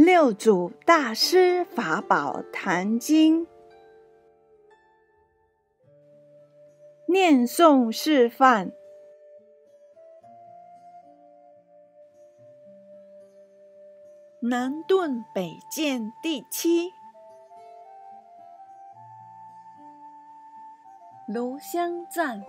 六祖大师法宝坛经，念诵示范。南顿北渐第七。炉香赞，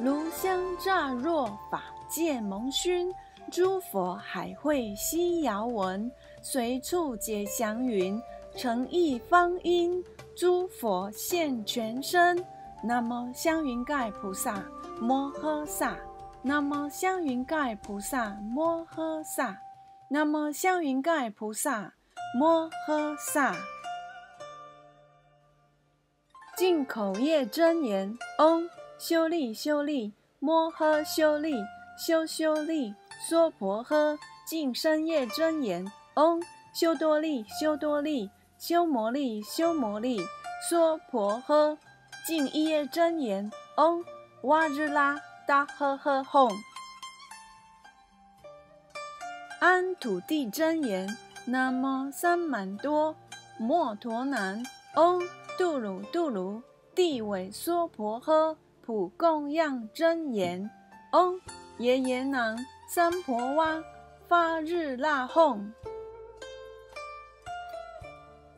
炉香乍若法界蒙熏，诸佛海会悉遥闻，随处解祥云，诚意方音，诸佛现全身。南无香云盖菩萨摩诃萨，南无香云盖菩萨摩诃萨，南无香云盖菩萨摩诃萨。进口业真言：嗡，修利修利，摩诃修利，修修利，娑婆诃。净身业真言：嗡，修多利修多利，修摩利修摩利，娑婆诃。净业真言：嗡，哇日拉达呵呵吽。安土地真言：南无三满多摩陀南，嗡。度鲁度鲁，地尾娑婆诃，普供养真言，嗡耶耶南三婆哇，发日那哄。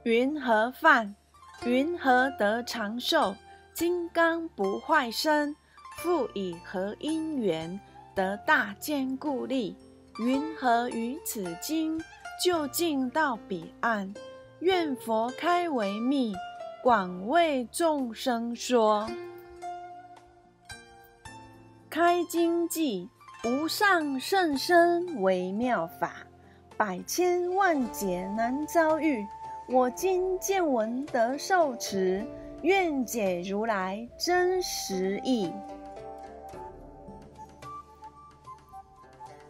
云何饭？云何得长寿？金刚不坏身，复以何因缘得大坚固力？云何于此经，就近到彼岸？愿佛开为密。广为众生说，开经记无上甚深微妙法，百千万劫难遭遇。我今见闻得受持，愿解如来真实义。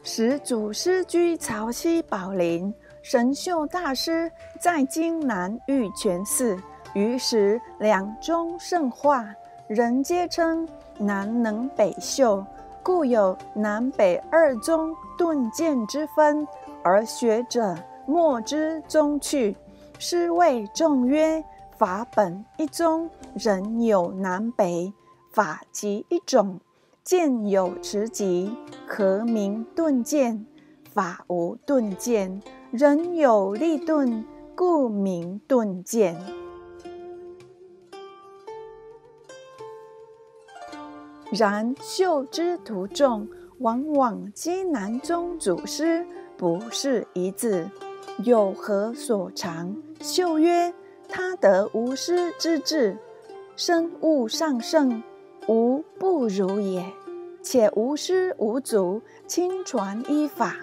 始祖师居潮汐宝林，神秀大师在京南玉泉寺。于是两宗盛化，人皆称南能北秀，故有南北二宗顿渐之分。而学者莫知宗去，师谓众曰：“法本一宗，人有南北，法即一种，见有持极，何名顿渐？法无顿渐，人有立顿，故名顿渐。”然秀之徒众，往往讥南宗祖师不是一字，有何所长？秀曰：他得无师之志，身悟上圣，无不如也。且无师无祖，亲传依法，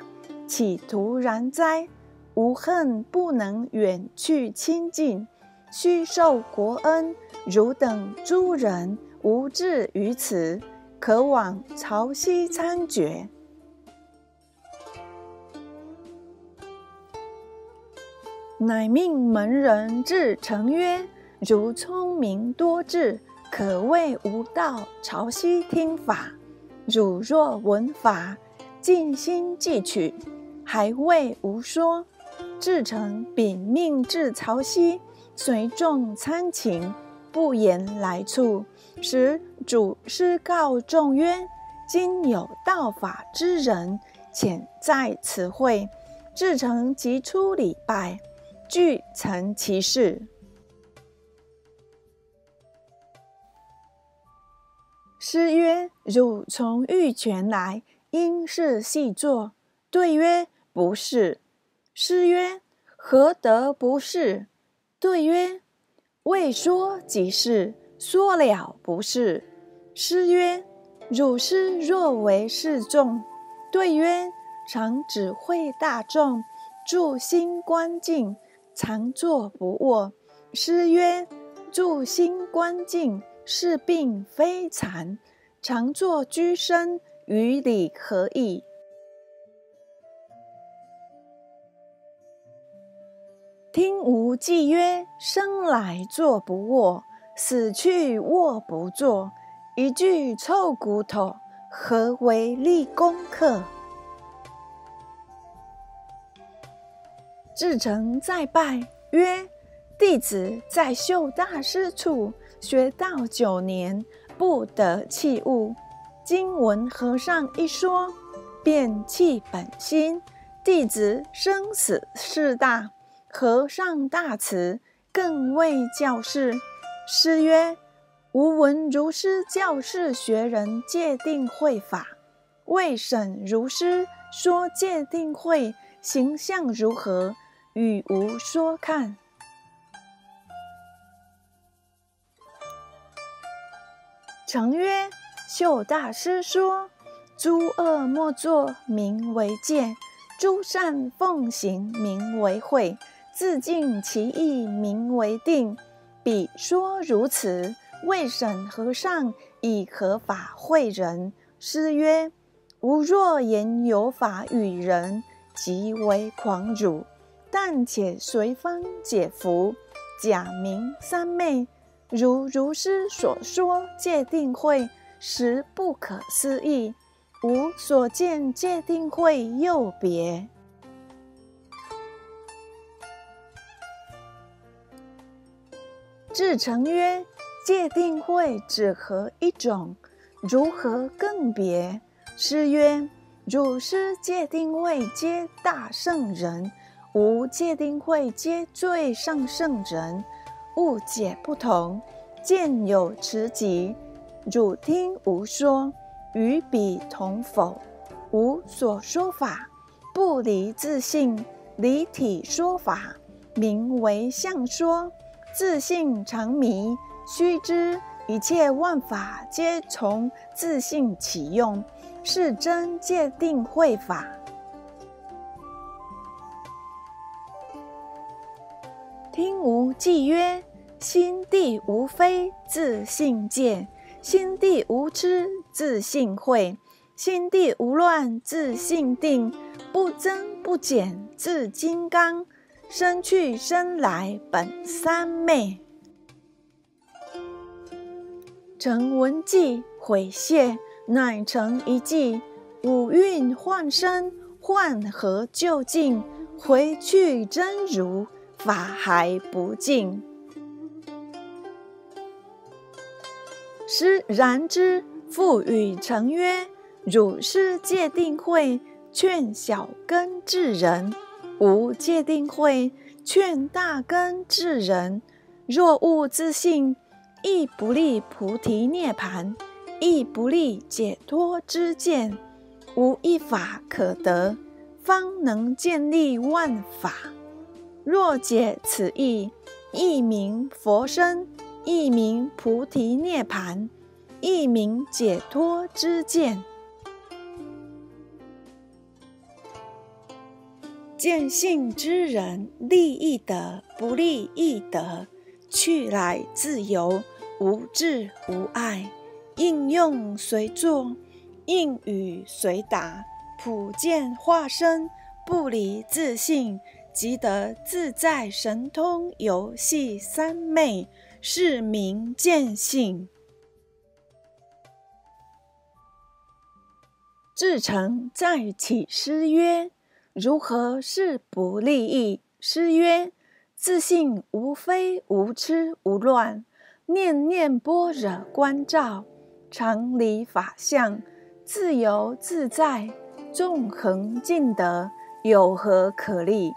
岂徒然哉？无恨不能远去亲近，须受国恩。汝等诸人。无志于此，可往朝夕参决。乃命门人至成曰：“如聪明多智，可谓无道。朝夕听法，汝若闻法，尽心记取，还未无说。”至诚禀命至朝夕，随众参请。不言来处，使主师告众曰：“今有道法之人，潜在此会。”至诚即出礼拜，具成其事。师曰：“汝从玉泉来，应是细作。”对曰：“不是。”师曰：“何得不是？”对曰：未说即是，说了不是。师曰：“汝师若为示众？”对曰：“常指挥大众，住心观静，常坐不卧。”师曰：“住心观静是病非残，常坐居身，与理何异？”听无忌曰：“生来坐不卧，死去卧不坐。一具臭骨头，何为立功课？”至诚再拜曰：“弟子在秀大师处学道九年，不得器物。今闻和尚一说，便弃本心。弟子生死事大，和尚大慈，更为教示。”师曰：“吾闻如师教示学人戒定慧法，未审如师说戒定慧形象如何？”与吾说看。诚曰：秀大师说，诸恶莫作，名为戒；诸善奉行，名为慧；自尽其意，名为定。彼说如此，未审和尚以何法会人？师曰：吾若言有法与人，即为狂辱。但且随方解服，假名三昧，如如师所说，戒定慧实不可思议。吾所见戒定慧又别。至诚曰：戒定慧只合一种，如何更别？师曰：汝师戒定慧皆大圣人。吾界定会皆最上圣人，误解不同，见有迟疾。汝听吾说，与彼同否？吾所说法，不离自性，离体说法，名为相说。自信常迷，须知一切万法皆从自性起用，是真界定慧法。听无记曰：心地无非，自性戒；心地无痴，自性慧；心地无乱，自性定；不增不减，自金刚。生去生来本三昧。成文记毁谢，乃成一计。五蕴幻生，幻合究竟，回去真如。法还不尽，师然之，复与成曰：“汝师戒定慧，劝小根智人；吾戒定慧，劝大根智人。若悟自信，亦不利菩提涅盘，亦不利解脱之见。无一法可得，方能建立万法。”若解此意，亦名佛身，亦名菩提涅盘，亦名解脱之见。见性之人，利益得，不利益得，去来自由，无智无碍，应用随作，应语随答，普见化身，不离自性。即得自在神通游戏三昧，是名见性。至诚再起诗曰：“如何是不利益？”诗曰：“自信无非无痴无乱，念念般若观照，常离法相，自由自在，纵横尽得，有何可立？”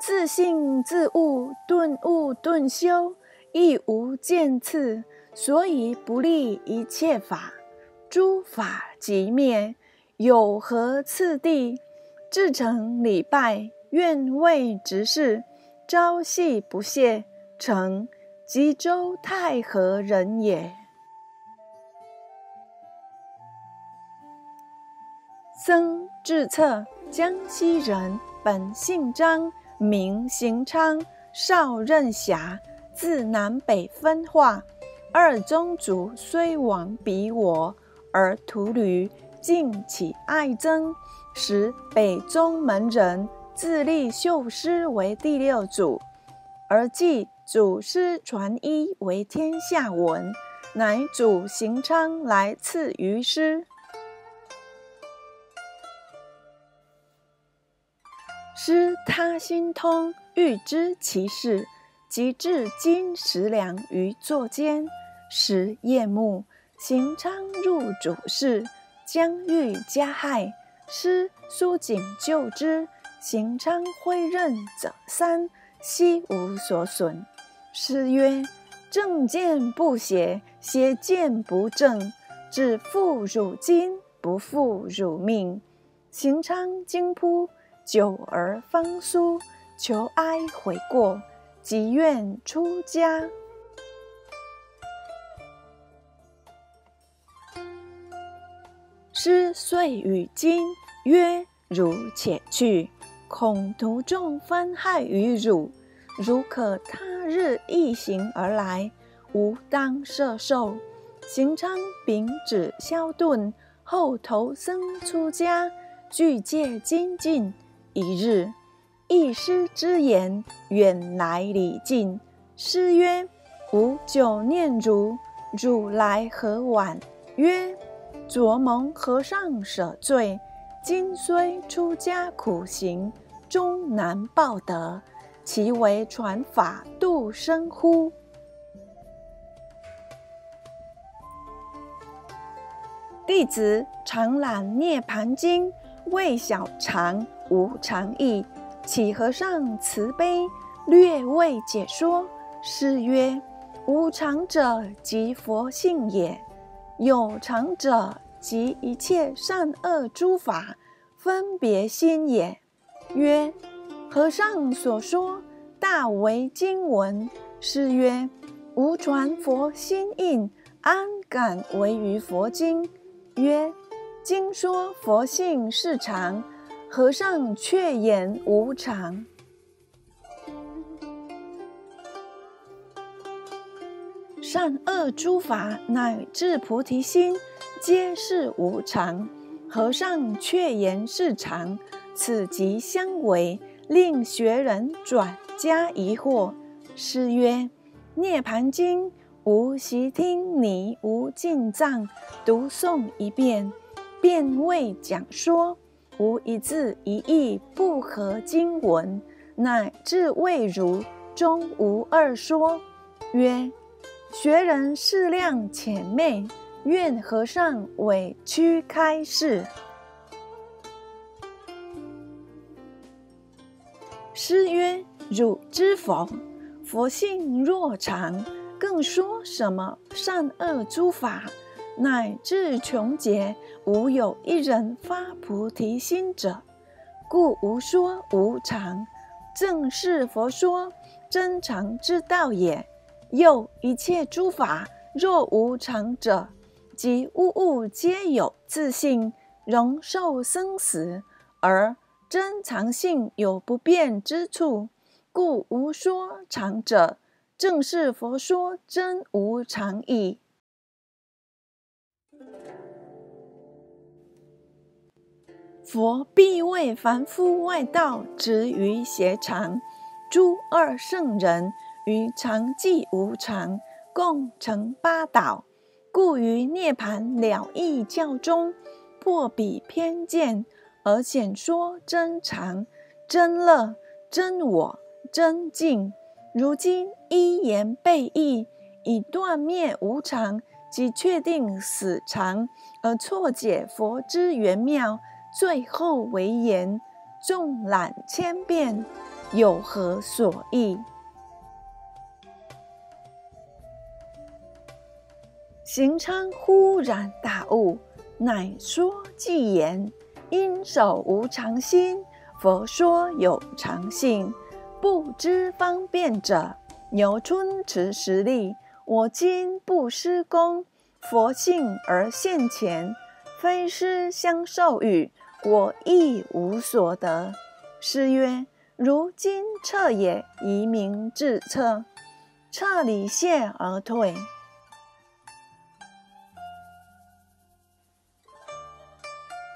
自信自悟，顿悟顿修，亦无见次，所以不立一切法。诸法即灭，有何次第？至诚礼拜，愿为执事，朝夕不懈。诚吉州太和人也。僧智策，江西人，本姓张。名行昌，少任侠，自南北分化。二宗族虽亡彼我，而徒吕敬起爱憎，使北宗门人自立秀师为第六祖，而继祖师传一为天下闻，乃祖行昌来赐于师。师他心通，欲知其事，即至金石梁于座间。时夜幕，行昌入主室，将欲加害。师苏景救之，行昌挥刃者三，悉无所损。师曰：“正见不邪，邪见不正。只负汝今，不负汝命。”行昌惊扑，久而方苏，求哀悔过，即愿出家。师遂与金曰：“汝且去，恐途中分害于汝。汝可他日一行而来，吾当射受。”行昌秉旨萧顿，后投僧出家，具戒精进。一日，一师之言远来礼敬。师曰：“吾久念汝，汝来何晚？”曰。昨蒙和尚舍罪，今虽出家苦行，终难报德。其为传法度生乎？弟子常览《涅盘经》，未晓常无常义。启和尚慈悲，略为解说。师曰：无常者，即佛性也。有常者，即一切善恶诸法分别心也。曰：和尚所说，大为经文。是曰：无传佛心印，安敢为于佛经？曰：经说佛性是常，和尚却言无常。善恶诸法乃至菩提心，皆是无常。和尚却言是常，此即相违，令学人转加疑惑。师曰：《涅盘经》，吾习听你无尽藏读诵一遍，便未讲说，无一字一义不合经文，乃至未如，终无二说。曰。学人适量浅昧，愿和尚委屈开示。师曰：“汝知否？佛性若常，更说什么善恶诸法，乃至穷劫，无有一人发菩提心者，故无说无常。正是佛说真常之道也。”又一切诸法若无常者，即物物皆有自性，容受生死，而真常性有不变之处，故无说常者。正是佛说真无常矣。佛必为凡夫外道执于邪常，诸二圣人。于常寂无常，共成八岛，故于涅盘了义教中，破彼偏见，而显说真常、真乐、真我、真净。如今一言背义，以断灭无常，即确定死常，而错解佛之圆妙，最后为言，纵览千遍，有何所益？行昌忽然大悟，乃说偈言：“因守无常心，佛说有常性。不知方便者，牛春持实力。我今不施功，佛性而现前，非师相授予，我亦无所得。”师曰：“如今彻也，移名自彻。彻离谢而退。”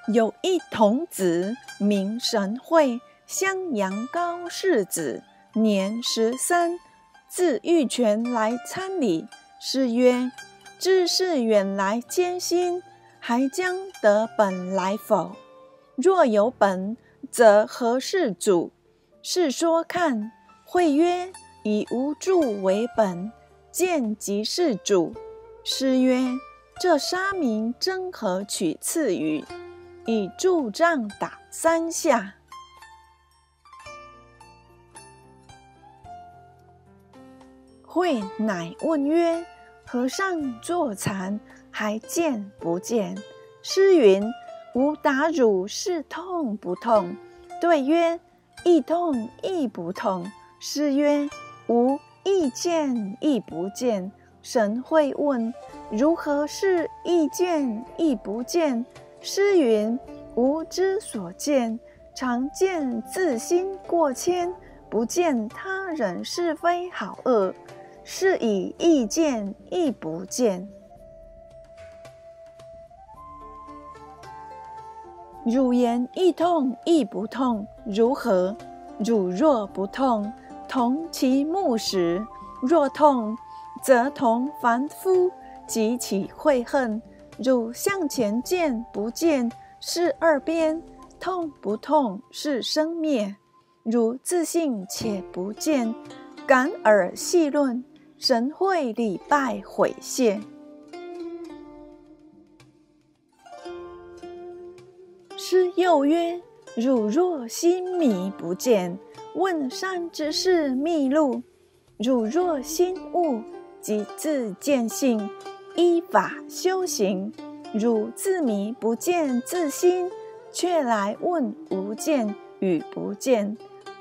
有一童子名神会，襄阳高氏子，年十三，自玉泉来参礼。师曰：“知是远来艰辛，还将得本来否？若有本，则何事主是说看。会曰：以无助为本，见即是主。师曰：这沙弥真何取次语？以柱杖打三下。慧乃问曰：和尚坐禅，还见不见？师云：吾打汝是痛不痛？对曰：亦痛亦不痛。师曰：“吾亦见亦不见。”神会问：“如何是亦见亦不见？”诗云：“吾之所见，常见自心过谦，不见他人是非好恶，是以亦见亦不见。”汝言亦痛亦不痛，如何？汝若不痛，同其目时，若痛，则同凡夫即起悔恨。汝向前见不见，是二边；痛不痛，是生灭。汝自信且不见，感尔细论，神会礼拜悔谢。师又曰：汝若心迷不见。问善之事秘录，汝若心悟，即自见性，依法修行。汝自迷不见自心，却来问无见与不见。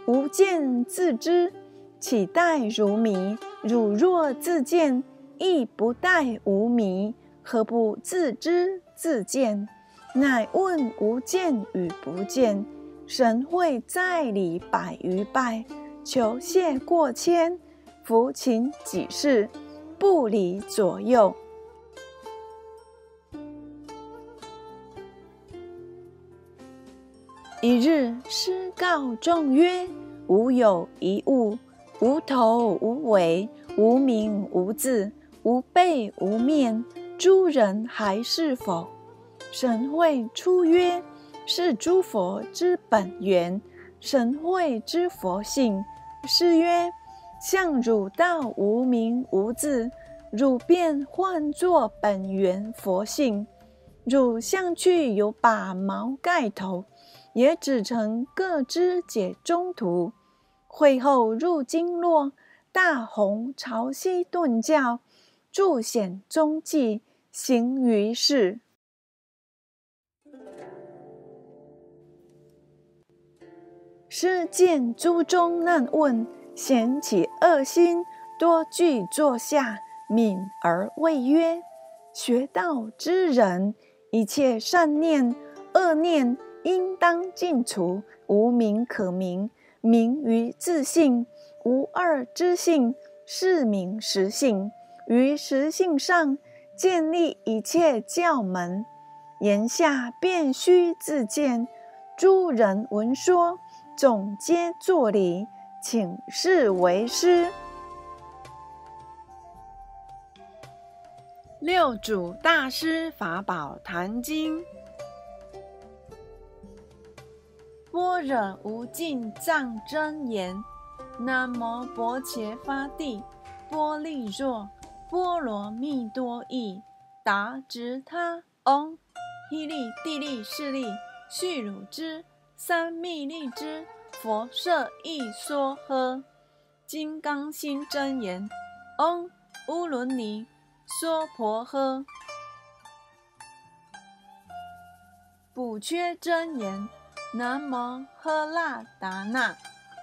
无见自知，岂待如迷？汝若自见，亦不待无迷，何不自知自见？乃问无见与不见。神会在礼百余拜，求谢过谦，扶琴几事，不离左右。一日，师告众曰：“吾有一物，无头无尾，无名无字，无背无面，诸人还是否？”神会出曰。是诸佛之本源，神会之佛性。是曰：向汝道无名无字，汝便唤作本源佛性。汝向去有把毛盖头，也只成各知解中途。会后入经络，大弘潮汐顿教，著显踪迹，行于世。师见诸中难问，显起恶心，多具坐下，泯而未曰：“学道之人，一切善念、恶念，应当尽除。无名可名，名于自性，无二之性，是名实性。于实性上，建立一切教门。言下便须自见，诸人闻说。”总皆作礼，请示为师。六祖大师法宝坛经，般若无尽藏真言，南无薄伽伐帝，波利若波罗蜜多依，达直他，唵，依利地利势利，续汝之。三密利之佛设一说呵，金刚心真言，唵乌伦尼娑婆诃。补缺真言，南无喝腊达那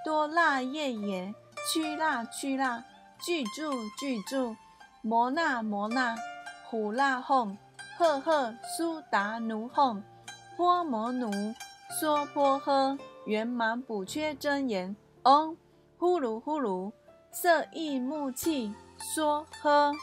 多腊夜耶屈腊屈腊具住具住摩那摩那呼腊吽赫赫苏达奴吽波摩奴。娑婆诃，圆满补缺真言。嗡，呼噜呼噜，色意木气，娑诃。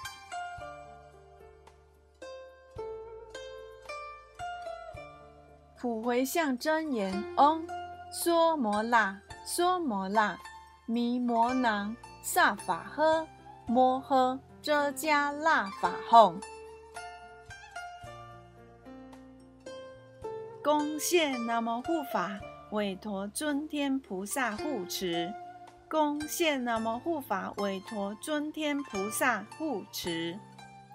普回向真言。嗡，娑摩那，娑摩那，弥摩那，萨法诃，摩诃遮迦那法吽。恭献南无护法委托尊天菩萨护持。恭谢南无护法，委托尊天菩萨护持。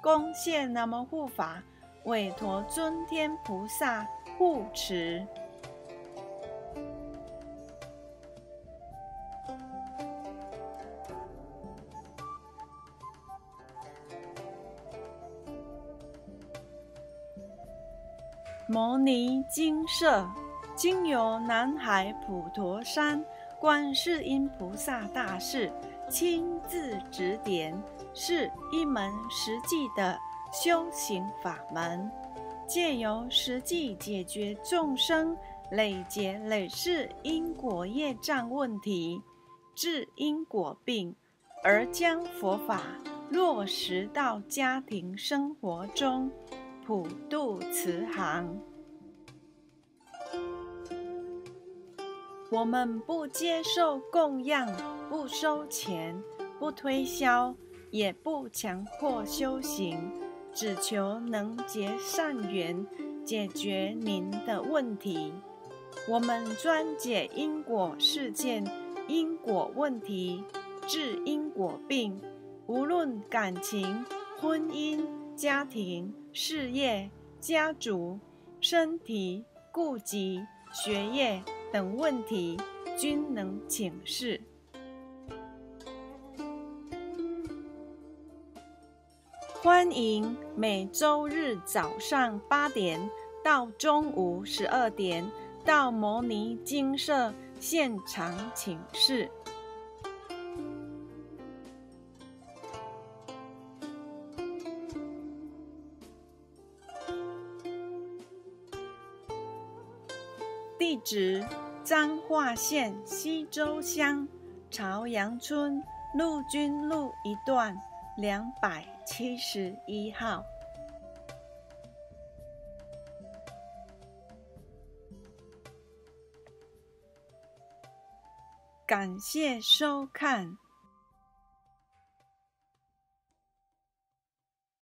恭谢南无护法，委托尊天菩萨护持。摩尼金舍，经由南海普陀山观世音菩萨大士亲自指点，是一门实际的修行法门，借由实际解决众生累劫累世因果业障问题，治因果病，而将佛法落实到家庭生活中。普渡慈航，我们不接受供养，不收钱，不推销，也不强迫修行，只求能结善缘，解决您的问题。我们专解因果事件、因果问题，治因果病，无论感情、婚姻。家庭、事业、家族、身体、顾及、学业等问题，均能请示。欢迎每周日早上八点到中午十二点到摩尼精舍现场请示。地址：彰化县西周乡朝阳村陆军路一段两百七十一号。感谢收看。